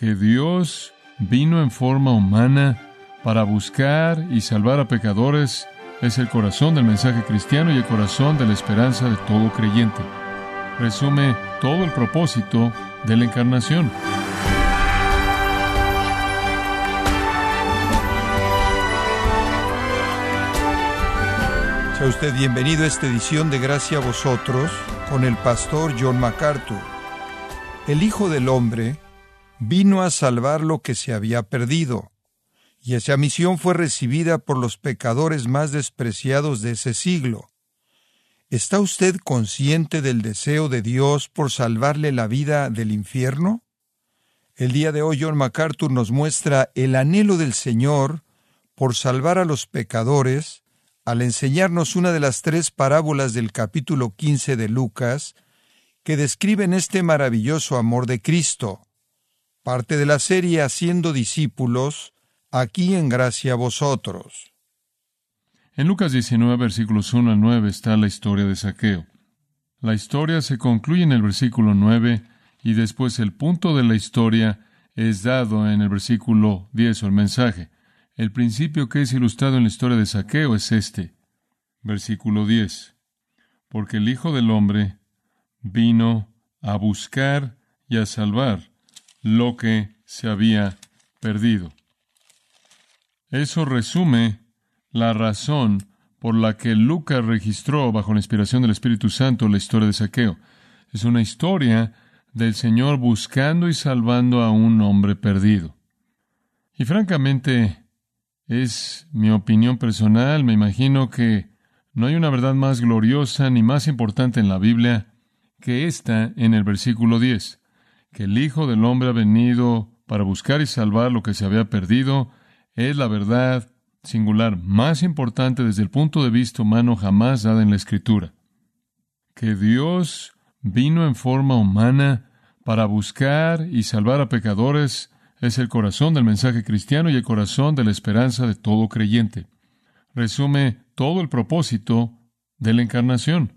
que Dios vino en forma humana para buscar y salvar a pecadores es el corazón del mensaje cristiano y el corazón de la esperanza de todo creyente. Resume todo el propósito de la encarnación. Sea usted bienvenido a esta edición de Gracia a vosotros con el pastor John MacArthur. El Hijo del Hombre vino a salvar lo que se había perdido, y esa misión fue recibida por los pecadores más despreciados de ese siglo. ¿Está usted consciente del deseo de Dios por salvarle la vida del infierno? El día de hoy John MacArthur nos muestra el anhelo del Señor por salvar a los pecadores al enseñarnos una de las tres parábolas del capítulo 15 de Lucas que describen este maravilloso amor de Cristo, parte de la serie Haciendo discípulos, aquí en gracia a vosotros. En Lucas 19, versículos 1 al 9 está la historia de Saqueo. La historia se concluye en el versículo 9 y después el punto de la historia es dado en el versículo 10 o el mensaje. El principio que es ilustrado en la historia de Saqueo es este. Versículo 10. Porque el Hijo del Hombre vino a buscar y a salvar lo que se había perdido. Eso resume la razón por la que Lucas registró bajo la inspiración del Espíritu Santo la historia de Saqueo. Es una historia del Señor buscando y salvando a un hombre perdido. Y francamente, es mi opinión personal. Me imagino que no hay una verdad más gloriosa ni más importante en la Biblia que esta en el versículo 10, que el Hijo del Hombre ha venido para buscar y salvar lo que se había perdido, es la verdad singular más importante desde el punto de vista humano jamás dada en la Escritura. Que Dios vino en forma humana para buscar y salvar a pecadores es el corazón del mensaje cristiano y el corazón de la esperanza de todo creyente. Resume todo el propósito de la encarnación.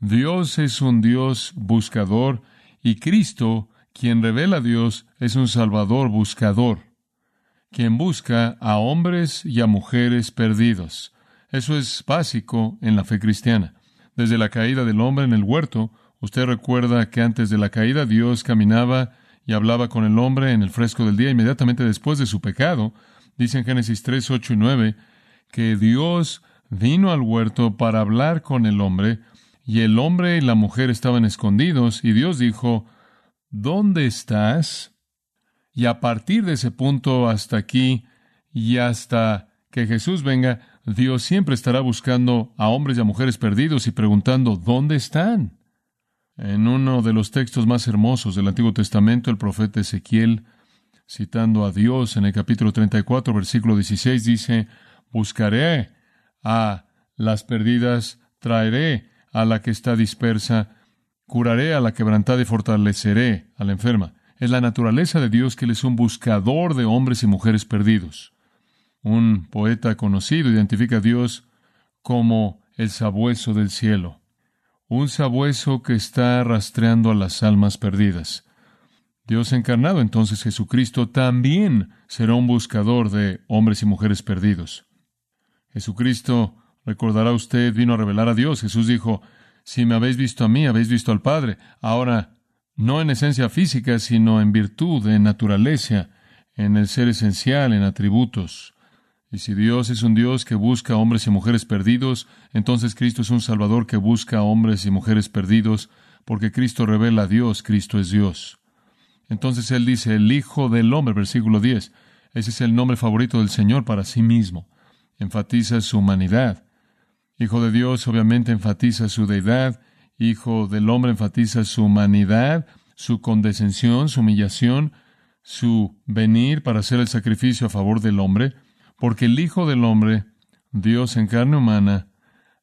Dios es un Dios buscador y Cristo, quien revela a Dios, es un Salvador buscador, quien busca a hombres y a mujeres perdidos. Eso es básico en la fe cristiana. Desde la caída del hombre en el huerto, usted recuerda que antes de la caída Dios caminaba y hablaba con el hombre en el fresco del día inmediatamente después de su pecado. Dice en Génesis 3, 8 y 9 que Dios vino al huerto para hablar con el hombre y el hombre y la mujer estaban escondidos y Dios dijo, ¿dónde estás? Y a partir de ese punto hasta aquí y hasta que Jesús venga, Dios siempre estará buscando a hombres y a mujeres perdidos y preguntando, ¿dónde están? En uno de los textos más hermosos del Antiguo Testamento, el profeta Ezequiel, citando a Dios en el capítulo 34, versículo 16, dice, Buscaré a las perdidas, traeré a la que está dispersa, curaré a la quebrantada y fortaleceré a la enferma. Es la naturaleza de Dios que Él es un buscador de hombres y mujeres perdidos. Un poeta conocido identifica a Dios como el sabueso del cielo un sabueso que está rastreando a las almas perdidas. Dios encarnado, entonces Jesucristo también será un buscador de hombres y mujeres perdidos. Jesucristo, recordará usted, vino a revelar a Dios. Jesús dijo, si me habéis visto a mí, habéis visto al Padre. Ahora, no en esencia física, sino en virtud, en naturaleza, en el ser esencial, en atributos. Y si Dios es un Dios que busca hombres y mujeres perdidos, entonces Cristo es un Salvador que busca hombres y mujeres perdidos, porque Cristo revela a Dios, Cristo es Dios. Entonces Él dice, el Hijo del Hombre, versículo 10. Ese es el nombre favorito del Señor para sí mismo. Enfatiza su humanidad. Hijo de Dios obviamente enfatiza su deidad. Hijo del Hombre enfatiza su humanidad, su condescensión, su humillación, su venir para hacer el sacrificio a favor del hombre porque el Hijo del Hombre, Dios en carne humana,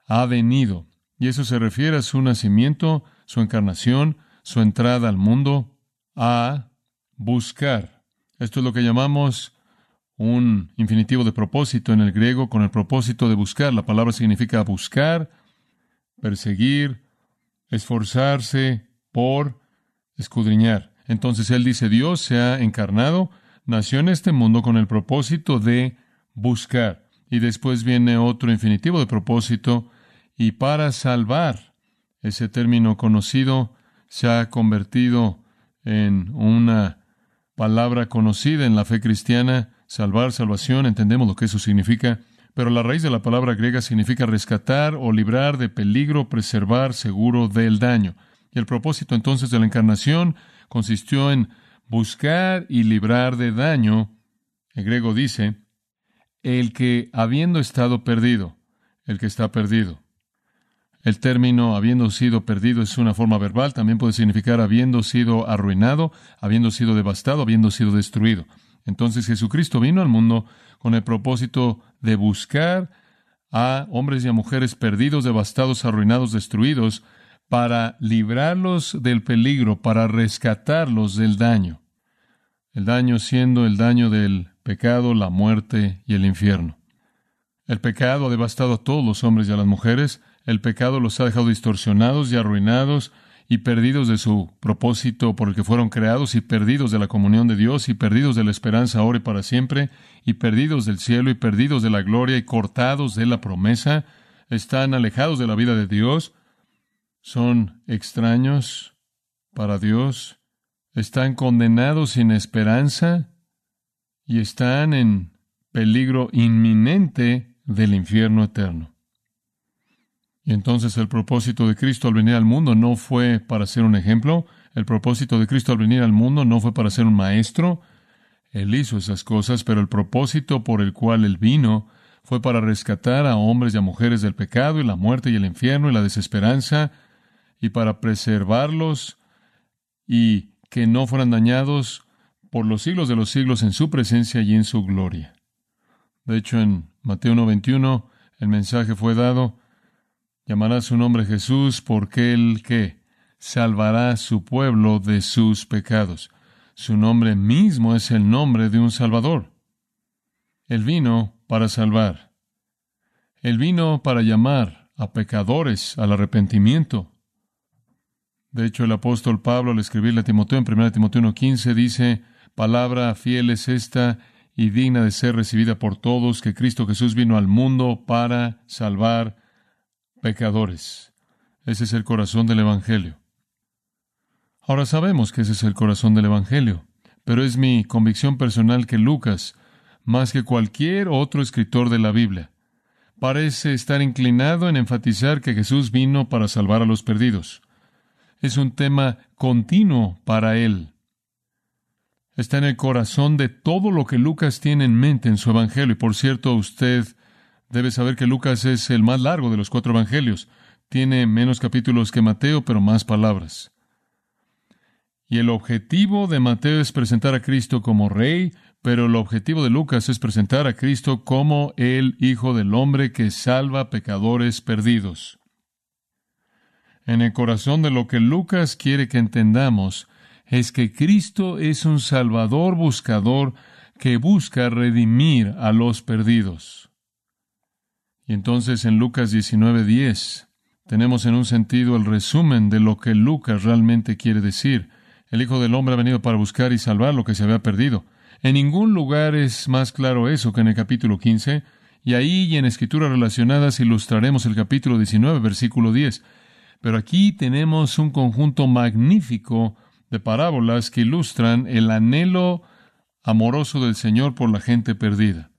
ha venido. Y eso se refiere a su nacimiento, su encarnación, su entrada al mundo, a buscar. Esto es lo que llamamos un infinitivo de propósito en el griego con el propósito de buscar. La palabra significa buscar, perseguir, esforzarse por escudriñar. Entonces él dice, Dios se ha encarnado, nació en este mundo con el propósito de buscar. Y después viene otro infinitivo de propósito, y para salvar. Ese término conocido se ha convertido en una palabra conocida en la fe cristiana, salvar, salvación, entendemos lo que eso significa, pero la raíz de la palabra griega significa rescatar o librar de peligro, preservar seguro del daño. Y el propósito entonces de la encarnación consistió en buscar y librar de daño. El griego dice, el que habiendo estado perdido, el que está perdido. El término habiendo sido perdido es una forma verbal, también puede significar habiendo sido arruinado, habiendo sido devastado, habiendo sido destruido. Entonces Jesucristo vino al mundo con el propósito de buscar a hombres y a mujeres perdidos, devastados, arruinados, destruidos, para librarlos del peligro, para rescatarlos del daño. El daño siendo el daño del pecado, la muerte y el infierno. El pecado ha devastado a todos los hombres y a las mujeres, el pecado los ha dejado distorsionados y arruinados y perdidos de su propósito por el que fueron creados y perdidos de la comunión de Dios y perdidos de la esperanza ahora y para siempre y perdidos del cielo y perdidos de la gloria y cortados de la promesa, están alejados de la vida de Dios, son extraños para Dios, están condenados sin esperanza y están en peligro inminente del infierno eterno. Y entonces el propósito de Cristo al venir al mundo no fue para ser un ejemplo, el propósito de Cristo al venir al mundo no fue para ser un maestro, Él hizo esas cosas, pero el propósito por el cual Él vino fue para rescatar a hombres y a mujeres del pecado y la muerte y el infierno y la desesperanza, y para preservarlos y que no fueran dañados por los siglos de los siglos en su presencia y en su gloria. De hecho, en Mateo 91 el mensaje fue dado, Llamará su nombre Jesús porque él que salvará su pueblo de sus pecados. Su nombre mismo es el nombre de un Salvador. Él vino para salvar. Él vino para llamar a pecadores al arrepentimiento. De hecho, el apóstol Pablo al escribirle a Timoteo en 1 Timoteo 1.15 dice, palabra fiel es esta y digna de ser recibida por todos, que Cristo Jesús vino al mundo para salvar pecadores. Ese es el corazón del Evangelio. Ahora sabemos que ese es el corazón del Evangelio, pero es mi convicción personal que Lucas, más que cualquier otro escritor de la Biblia, parece estar inclinado en enfatizar que Jesús vino para salvar a los perdidos. Es un tema continuo para él. Está en el corazón de todo lo que Lucas tiene en mente en su Evangelio. Y por cierto, usted Debe saber que Lucas es el más largo de los cuatro evangelios. Tiene menos capítulos que Mateo, pero más palabras. Y el objetivo de Mateo es presentar a Cristo como rey, pero el objetivo de Lucas es presentar a Cristo como el Hijo del Hombre que salva pecadores perdidos. En el corazón de lo que Lucas quiere que entendamos es que Cristo es un Salvador buscador que busca redimir a los perdidos. Y entonces en Lucas 19:10 tenemos en un sentido el resumen de lo que Lucas realmente quiere decir. El Hijo del Hombre ha venido para buscar y salvar lo que se había perdido. En ningún lugar es más claro eso que en el capítulo 15, y ahí y en escrituras relacionadas ilustraremos el capítulo 19, versículo 10. Pero aquí tenemos un conjunto magnífico de parábolas que ilustran el anhelo amoroso del Señor por la gente perdida.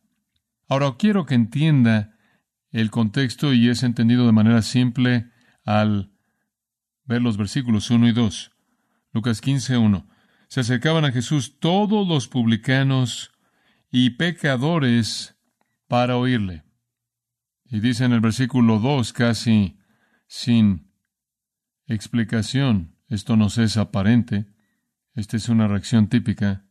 Ahora quiero que entienda el contexto y es entendido de manera simple al ver los versículos 1 y 2. Lucas 15, 1. Se acercaban a Jesús todos los publicanos y pecadores para oírle. Y dice en el versículo 2, casi sin explicación, esto nos es aparente, esta es una reacción típica.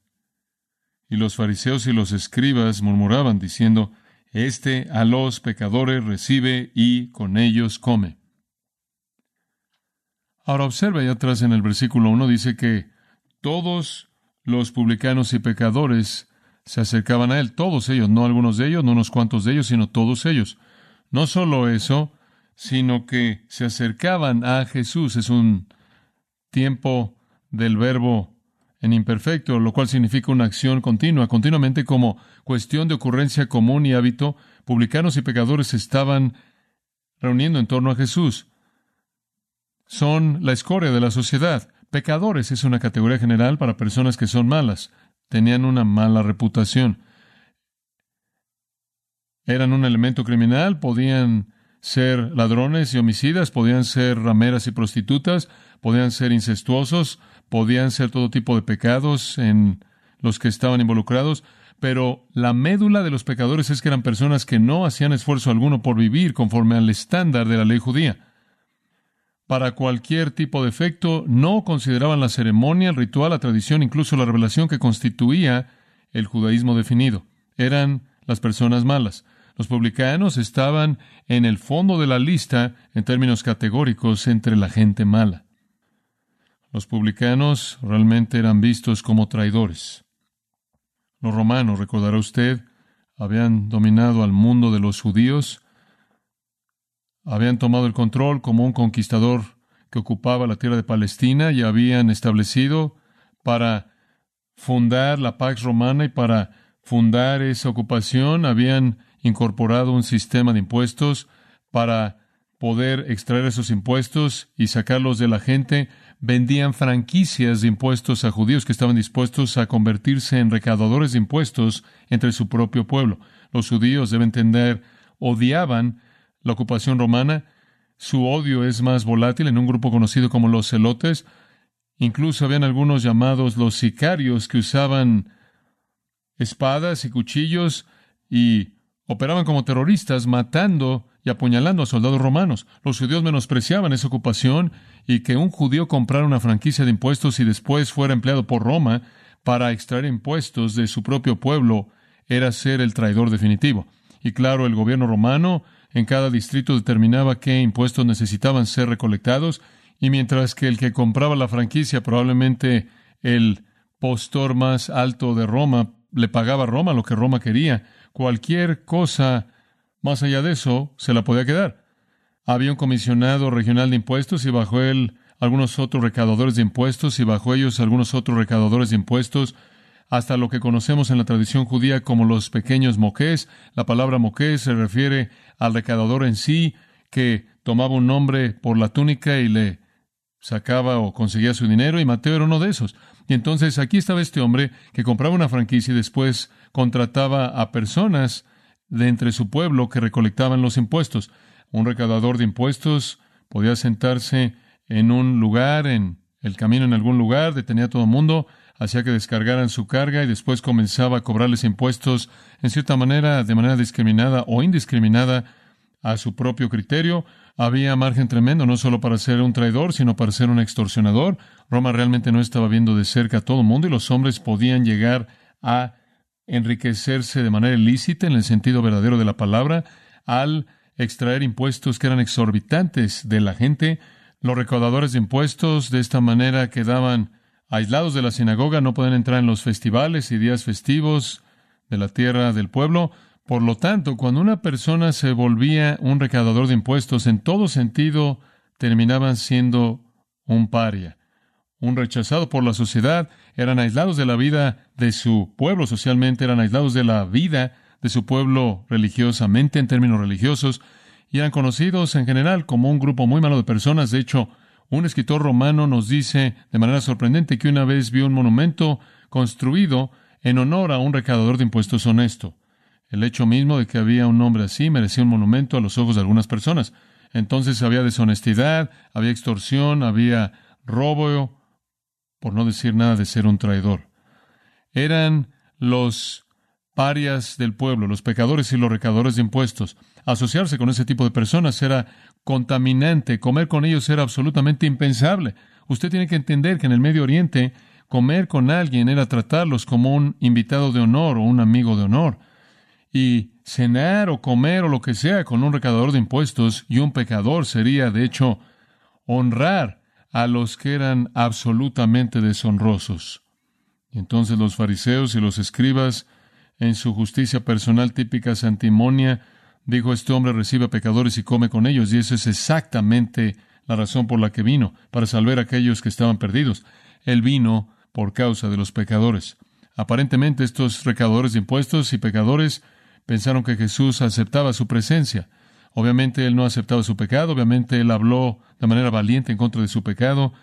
Y los fariseos y los escribas murmuraban diciendo, este a los pecadores recibe y con ellos come. Ahora observa allá atrás en el versículo 1 dice que todos los publicanos y pecadores se acercaban a él, todos ellos, no algunos de ellos, no unos cuantos de ellos, sino todos ellos. No solo eso, sino que se acercaban a Jesús. Es un tiempo del verbo en imperfecto, lo cual significa una acción continua, continuamente como cuestión de ocurrencia común y hábito, publicanos y pecadores estaban reuniendo en torno a Jesús. Son la escoria de la sociedad. Pecadores es una categoría general para personas que son malas, tenían una mala reputación. Eran un elemento criminal, podían ser ladrones y homicidas, podían ser rameras y prostitutas, podían ser incestuosos, podían ser todo tipo de pecados en los que estaban involucrados, pero la médula de los pecadores es que eran personas que no hacían esfuerzo alguno por vivir conforme al estándar de la ley judía. Para cualquier tipo de efecto, no consideraban la ceremonia, el ritual, la tradición, incluso la revelación que constituía el judaísmo definido. Eran las personas malas. Los publicanos estaban en el fondo de la lista en términos categóricos entre la gente mala. Los publicanos realmente eran vistos como traidores. Los romanos, recordará usted, habían dominado al mundo de los judíos, habían tomado el control como un conquistador que ocupaba la tierra de Palestina y habían establecido para fundar la Pax Romana y para fundar esa ocupación habían incorporado un sistema de impuestos para poder extraer esos impuestos y sacarlos de la gente vendían franquicias de impuestos a judíos que estaban dispuestos a convertirse en recaudadores de impuestos entre su propio pueblo. Los judíos, deben entender, odiaban la ocupación romana. Su odio es más volátil en un grupo conocido como los celotes. Incluso habían algunos llamados los sicarios que usaban espadas y cuchillos y operaban como terroristas matando apuñalando a soldados romanos. Los judíos menospreciaban esa ocupación y que un judío comprara una franquicia de impuestos y después fuera empleado por Roma para extraer impuestos de su propio pueblo era ser el traidor definitivo. Y claro, el gobierno romano en cada distrito determinaba qué impuestos necesitaban ser recolectados y mientras que el que compraba la franquicia, probablemente el postor más alto de Roma, le pagaba a Roma lo que Roma quería, cualquier cosa más allá de eso, se la podía quedar. Había un comisionado regional de impuestos y bajo él algunos otros recaudadores de impuestos y bajo ellos algunos otros recaudadores de impuestos, hasta lo que conocemos en la tradición judía como los pequeños moqués. La palabra moqués se refiere al recaudador en sí, que tomaba un nombre por la túnica y le sacaba o conseguía su dinero, y Mateo era uno de esos. Y entonces aquí estaba este hombre que compraba una franquicia y después contrataba a personas de entre su pueblo que recolectaban los impuestos. Un recaudador de impuestos podía sentarse en un lugar, en el camino en algún lugar, detenía a todo el mundo, hacía que descargaran su carga y después comenzaba a cobrarles impuestos en cierta manera, de manera discriminada o indiscriminada, a su propio criterio. Había margen tremendo, no solo para ser un traidor, sino para ser un extorsionador. Roma realmente no estaba viendo de cerca a todo el mundo y los hombres podían llegar a enriquecerse de manera ilícita en el sentido verdadero de la palabra al extraer impuestos que eran exorbitantes de la gente. Los recaudadores de impuestos de esta manera quedaban aislados de la sinagoga, no podían entrar en los festivales y días festivos de la tierra del pueblo. Por lo tanto, cuando una persona se volvía un recaudador de impuestos, en todo sentido terminaban siendo un paria un rechazado por la sociedad, eran aislados de la vida de su pueblo socialmente, eran aislados de la vida de su pueblo religiosamente en términos religiosos, y eran conocidos en general como un grupo muy malo de personas. De hecho, un escritor romano nos dice de manera sorprendente que una vez vio un monumento construido en honor a un recaudador de impuestos honesto. El hecho mismo de que había un hombre así merecía un monumento a los ojos de algunas personas. Entonces había deshonestidad, había extorsión, había robo, por no decir nada de ser un traidor. Eran los parias del pueblo, los pecadores y los recadores de impuestos. Asociarse con ese tipo de personas era contaminante, comer con ellos era absolutamente impensable. Usted tiene que entender que en el Medio Oriente comer con alguien era tratarlos como un invitado de honor o un amigo de honor. Y cenar o comer o lo que sea con un recaudador de impuestos y un pecador sería, de hecho, honrar a los que eran absolutamente deshonrosos. Y entonces los fariseos y los escribas, en su justicia personal típica santimonia, dijo este hombre recibe a pecadores y come con ellos, y eso es exactamente la razón por la que vino, para salvar a aquellos que estaban perdidos. Él vino por causa de los pecadores. Aparentemente estos recaudadores de impuestos y pecadores pensaron que Jesús aceptaba su presencia. Obviamente él no aceptaba su pecado, obviamente él habló de manera valiente en contra de su pecado,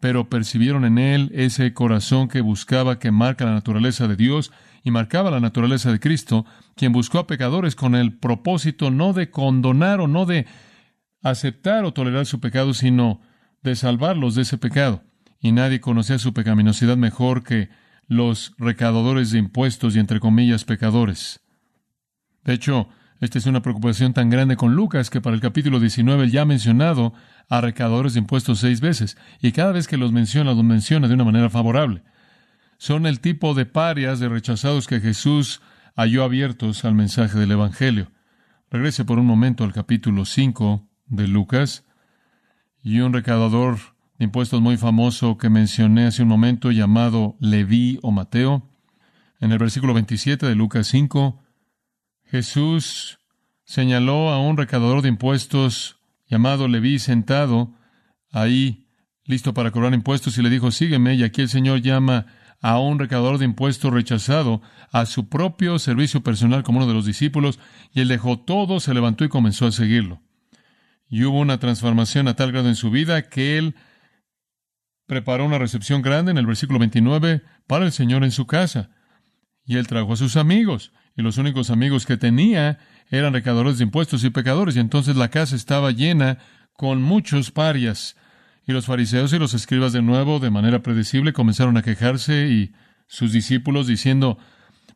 pero percibieron en él ese corazón que buscaba que marca la naturaleza de Dios y marcaba la naturaleza de Cristo, quien buscó a pecadores con el propósito no de condonar o no de aceptar o tolerar su pecado, sino de salvarlos de ese pecado. Y nadie conocía su pecaminosidad mejor que los recaudadores de impuestos y entre comillas pecadores. De hecho, esta es una preocupación tan grande con Lucas que para el capítulo 19 ya ha mencionado a recaudadores de impuestos seis veces, y cada vez que los menciona, los menciona de una manera favorable. Son el tipo de parias, de rechazados que Jesús halló abiertos al mensaje del Evangelio. Regrese por un momento al capítulo 5 de Lucas, y un recaudador de impuestos muy famoso que mencioné hace un momento, llamado Leví o Mateo. En el versículo 27 de Lucas 5, Jesús señaló a un recaudador de impuestos llamado Leví sentado ahí, listo para cobrar impuestos, y le dijo, sígueme, y aquí el Señor llama a un recaudador de impuestos rechazado a su propio servicio personal como uno de los discípulos, y él dejó todo, se levantó y comenzó a seguirlo. Y hubo una transformación a tal grado en su vida que él preparó una recepción grande en el versículo 29 para el Señor en su casa. Y él trajo a sus amigos, y los únicos amigos que tenía eran recaudadores de impuestos y pecadores, y entonces la casa estaba llena con muchos parias. Y los fariseos y los escribas de nuevo, de manera predecible, comenzaron a quejarse y sus discípulos diciendo,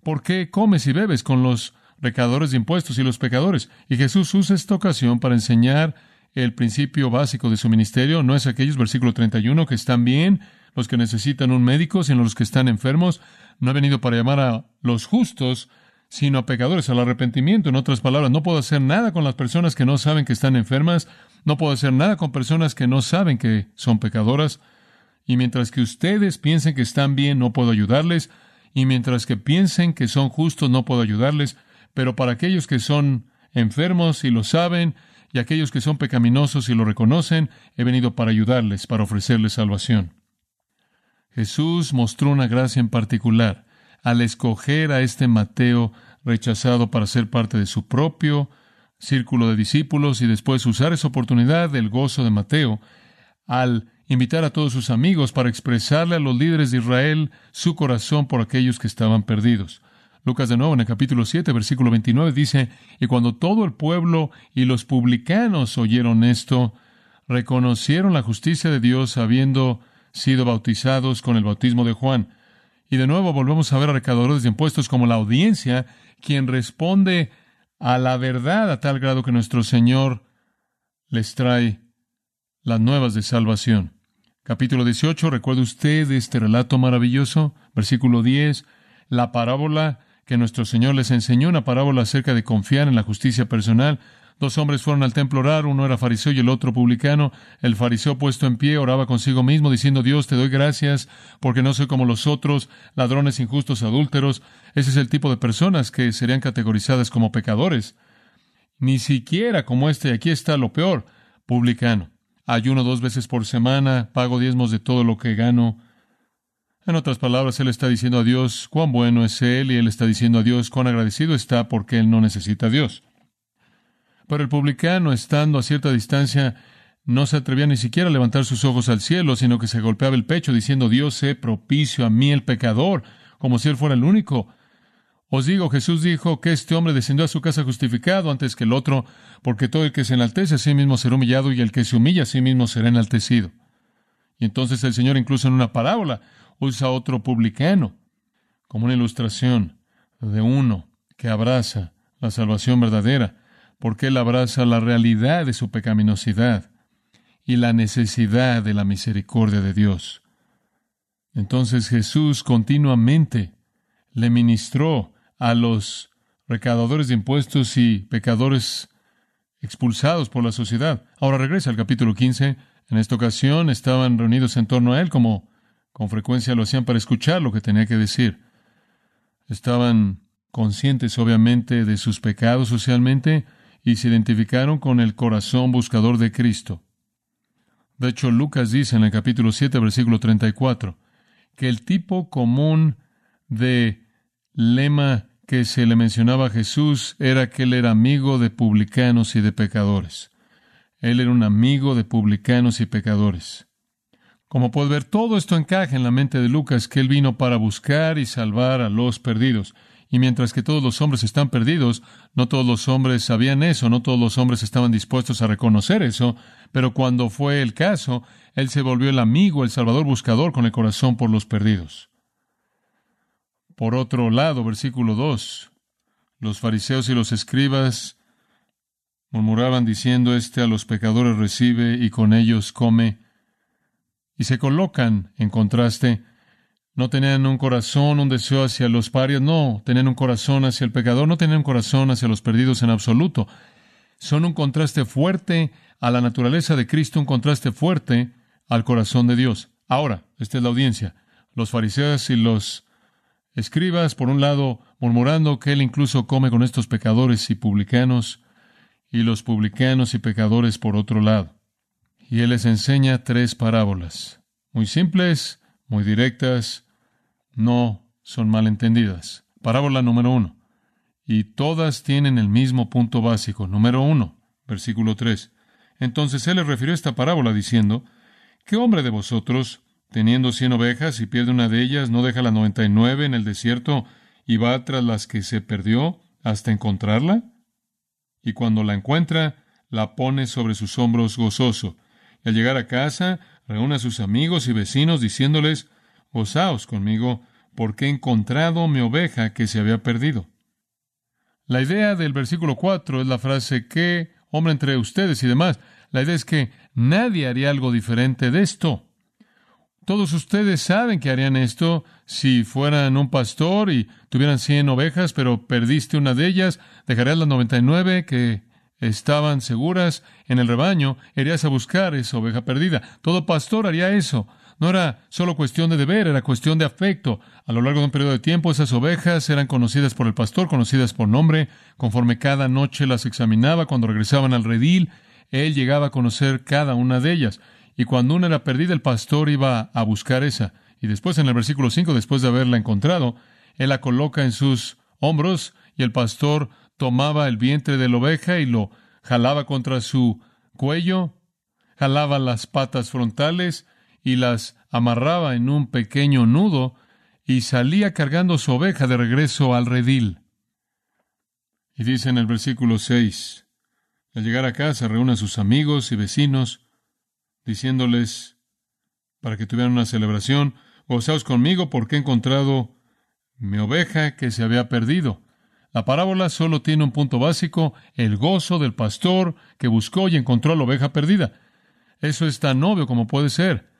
¿por qué comes y bebes con los recaudadores de impuestos y los pecadores? Y Jesús usa esta ocasión para enseñar el principio básico de su ministerio. No es aquellos, versículo 31, que están bien, los que necesitan un médico, sino los que están enfermos. No ha venido para llamar a los justos, sino a pecadores al arrepentimiento. En otras palabras, no puedo hacer nada con las personas que no saben que están enfermas, no puedo hacer nada con personas que no saben que son pecadoras, y mientras que ustedes piensen que están bien, no puedo ayudarles, y mientras que piensen que son justos, no puedo ayudarles, pero para aquellos que son enfermos y lo saben, y aquellos que son pecaminosos y lo reconocen, he venido para ayudarles, para ofrecerles salvación. Jesús mostró una gracia en particular al escoger a este Mateo rechazado para ser parte de su propio círculo de discípulos y después usar esa oportunidad del gozo de Mateo al invitar a todos sus amigos para expresarle a los líderes de Israel su corazón por aquellos que estaban perdidos. Lucas de nuevo en el capítulo 7, versículo 29 dice, y cuando todo el pueblo y los publicanos oyeron esto, reconocieron la justicia de Dios habiendo sido bautizados con el bautismo de Juan. Y de nuevo volvemos a ver a recaudadores de impuestos como la audiencia, quien responde a la verdad a tal grado que nuestro Señor les trae las nuevas de salvación. Capítulo 18, ¿recuerda usted este relato maravilloso? Versículo 10, la parábola que nuestro Señor les enseñó, una parábola acerca de confiar en la justicia personal. Dos hombres fueron al templo a orar, uno era fariseo y el otro publicano. El fariseo puesto en pie oraba consigo mismo, diciendo, Dios, te doy gracias porque no soy como los otros, ladrones, injustos, adúlteros. Ese es el tipo de personas que serían categorizadas como pecadores. Ni siquiera como este, aquí está lo peor, publicano. Ayuno dos veces por semana, pago diezmos de todo lo que gano. En otras palabras, él está diciendo a Dios cuán bueno es él y él está diciendo a Dios cuán agradecido está porque él no necesita a Dios. Pero el publicano, estando a cierta distancia, no se atrevía ni siquiera a levantar sus ojos al cielo, sino que se golpeaba el pecho diciendo, Dios sé propicio a mí el pecador, como si él fuera el único. Os digo, Jesús dijo que este hombre descendió a su casa justificado antes que el otro, porque todo el que se enaltece a sí mismo será humillado y el que se humilla a sí mismo será enaltecido. Y entonces el Señor incluso en una parábola usa otro publicano como una ilustración de uno que abraza la salvación verdadera porque él abraza la realidad de su pecaminosidad y la necesidad de la misericordia de Dios. Entonces Jesús continuamente le ministró a los recaudadores de impuestos y pecadores expulsados por la sociedad. Ahora regresa al capítulo 15. En esta ocasión estaban reunidos en torno a él como con frecuencia lo hacían para escuchar lo que tenía que decir. Estaban conscientes obviamente de sus pecados socialmente, y se identificaron con el corazón buscador de Cristo. De hecho, Lucas dice en el capítulo 7, versículo 34, que el tipo común de lema que se le mencionaba a Jesús era que él era amigo de publicanos y de pecadores. Él era un amigo de publicanos y pecadores. Como puede ver, todo esto encaja en la mente de Lucas, que él vino para buscar y salvar a los perdidos. Y mientras que todos los hombres están perdidos, no todos los hombres sabían eso, no todos los hombres estaban dispuestos a reconocer eso, pero cuando fue el caso, él se volvió el amigo, el salvador buscador con el corazón por los perdidos. Por otro lado, versículo 2, los fariseos y los escribas murmuraban diciendo, Este a los pecadores recibe y con ellos come, y se colocan en contraste no tenían un corazón, un deseo hacia los parias, no, tenían un corazón hacia el pecador, no tenían un corazón hacia los perdidos en absoluto. Son un contraste fuerte a la naturaleza de Cristo, un contraste fuerte al corazón de Dios. Ahora, esta es la audiencia. Los fariseos y los escribas, por un lado, murmurando que él incluso come con estos pecadores y publicanos, y los publicanos y pecadores por otro lado. Y él les enseña tres parábolas, muy simples, muy directas, no son malentendidas. Parábola número uno. Y todas tienen el mismo punto básico. Número uno, versículo tres. Entonces él le refirió esta parábola diciendo, ¿qué hombre de vosotros, teniendo cien ovejas y pierde una de ellas, no deja la noventa y nueve en el desierto y va tras las que se perdió hasta encontrarla? Y cuando la encuentra, la pone sobre sus hombros gozoso. Y al llegar a casa, reúne a sus amigos y vecinos diciéndoles, Gozaos conmigo, porque he encontrado mi oveja que se había perdido. La idea del versículo 4 es la frase que, hombre entre ustedes y demás, la idea es que nadie haría algo diferente de esto. Todos ustedes saben que harían esto si fueran un pastor y tuvieran cien ovejas, pero perdiste una de ellas, dejarías las noventa y nueve que estaban seguras en el rebaño, irías a buscar esa oveja perdida. Todo pastor haría eso. No era solo cuestión de deber, era cuestión de afecto. A lo largo de un periodo de tiempo, esas ovejas eran conocidas por el pastor, conocidas por nombre. Conforme cada noche las examinaba, cuando regresaban al redil, él llegaba a conocer cada una de ellas. Y cuando una era perdida, el pastor iba a buscar esa. Y después, en el versículo 5, después de haberla encontrado, él la coloca en sus hombros y el pastor tomaba el vientre de la oveja y lo jalaba contra su cuello, jalaba las patas frontales y las amarraba en un pequeño nudo y salía cargando su oveja de regreso al redil. Y dice en el versículo 6, al llegar a casa reúne a sus amigos y vecinos, diciéndoles, para que tuvieran una celebración, gozaos conmigo porque he encontrado mi oveja que se había perdido. La parábola solo tiene un punto básico, el gozo del pastor que buscó y encontró a la oveja perdida. Eso es tan obvio como puede ser.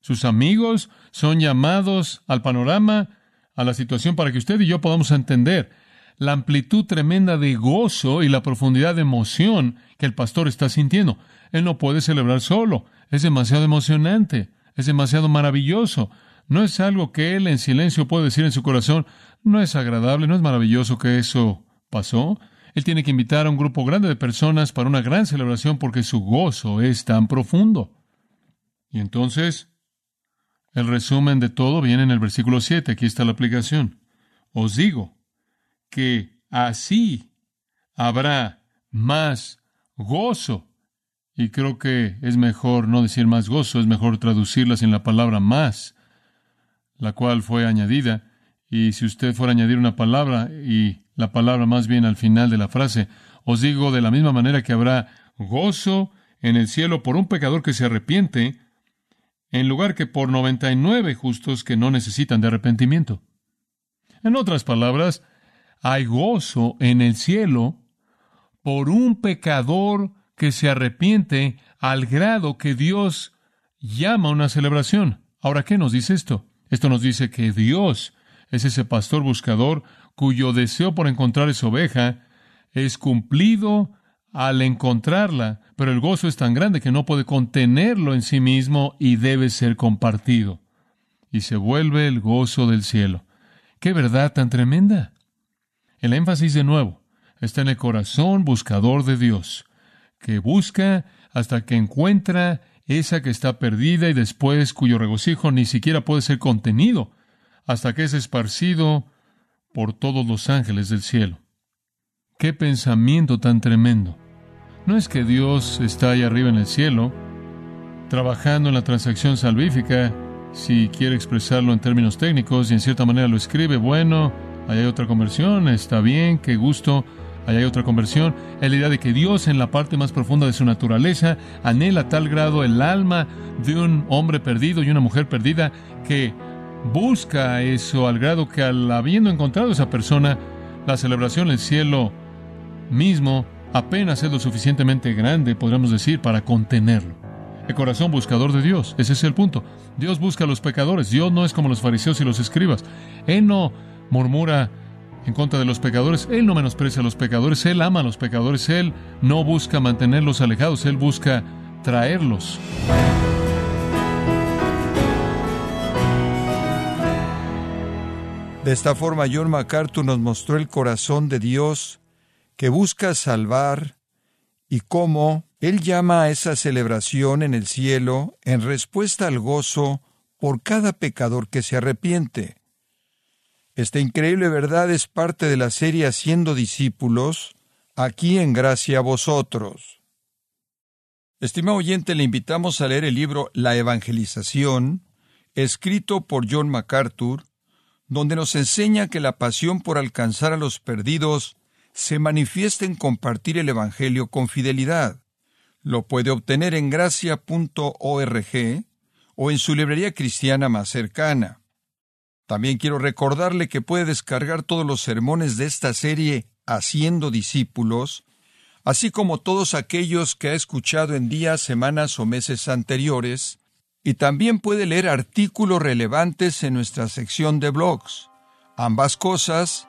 Sus amigos son llamados al panorama, a la situación, para que usted y yo podamos entender la amplitud tremenda de gozo y la profundidad de emoción que el pastor está sintiendo. Él no puede celebrar solo. Es demasiado emocionante. Es demasiado maravilloso. No es algo que él en silencio puede decir en su corazón. No es agradable, no es maravilloso que eso pasó. Él tiene que invitar a un grupo grande de personas para una gran celebración porque su gozo es tan profundo. Y entonces, el resumen de todo viene en el versículo 7. Aquí está la aplicación. Os digo que así habrá más gozo. Y creo que es mejor no decir más gozo, es mejor traducirlas en la palabra más, la cual fue añadida. Y si usted fuera a añadir una palabra y la palabra más bien al final de la frase, os digo de la misma manera que habrá gozo en el cielo por un pecador que se arrepiente, en lugar que por 99 justos que no necesitan de arrepentimiento. En otras palabras, hay gozo en el cielo por un pecador que se arrepiente al grado que Dios llama una celebración. Ahora, ¿qué nos dice esto? Esto nos dice que Dios es ese pastor buscador cuyo deseo por encontrar esa oveja es cumplido al encontrarla, pero el gozo es tan grande que no puede contenerlo en sí mismo y debe ser compartido. Y se vuelve el gozo del cielo. ¡Qué verdad tan tremenda! El énfasis de nuevo está en el corazón buscador de Dios, que busca hasta que encuentra esa que está perdida y después cuyo regocijo ni siquiera puede ser contenido hasta que es esparcido por todos los ángeles del cielo. Qué pensamiento tan tremendo. No es que Dios está ahí arriba en el cielo, trabajando en la transacción salvífica, si quiere expresarlo en términos técnicos, y en cierta manera lo escribe, bueno, ahí hay otra conversión, está bien, qué gusto, ahí hay otra conversión. Es la idea de que Dios en la parte más profunda de su naturaleza anhela a tal grado el alma de un hombre perdido y una mujer perdida que busca eso al grado que al habiendo encontrado esa persona, la celebración el cielo mismo apenas es lo suficientemente grande, podríamos decir, para contenerlo. El corazón buscador de Dios, ese es el punto. Dios busca a los pecadores, Dios no es como los fariseos y los escribas. Él no murmura en contra de los pecadores, Él no menosprecia a los pecadores, Él ama a los pecadores, Él no busca mantenerlos alejados, Él busca traerlos. De esta forma, John MacArthur nos mostró el corazón de Dios que busca salvar y cómo Él llama a esa celebración en el cielo en respuesta al gozo por cada pecador que se arrepiente. Esta increíble verdad es parte de la serie Haciendo discípulos, aquí en gracia a vosotros. Estimado oyente, le invitamos a leer el libro La Evangelización, escrito por John MacArthur, donde nos enseña que la pasión por alcanzar a los perdidos se manifiesta en compartir el Evangelio con fidelidad. Lo puede obtener en gracia.org o en su librería cristiana más cercana. También quiero recordarle que puede descargar todos los sermones de esta serie Haciendo discípulos, así como todos aquellos que ha escuchado en días, semanas o meses anteriores, y también puede leer artículos relevantes en nuestra sección de blogs. Ambas cosas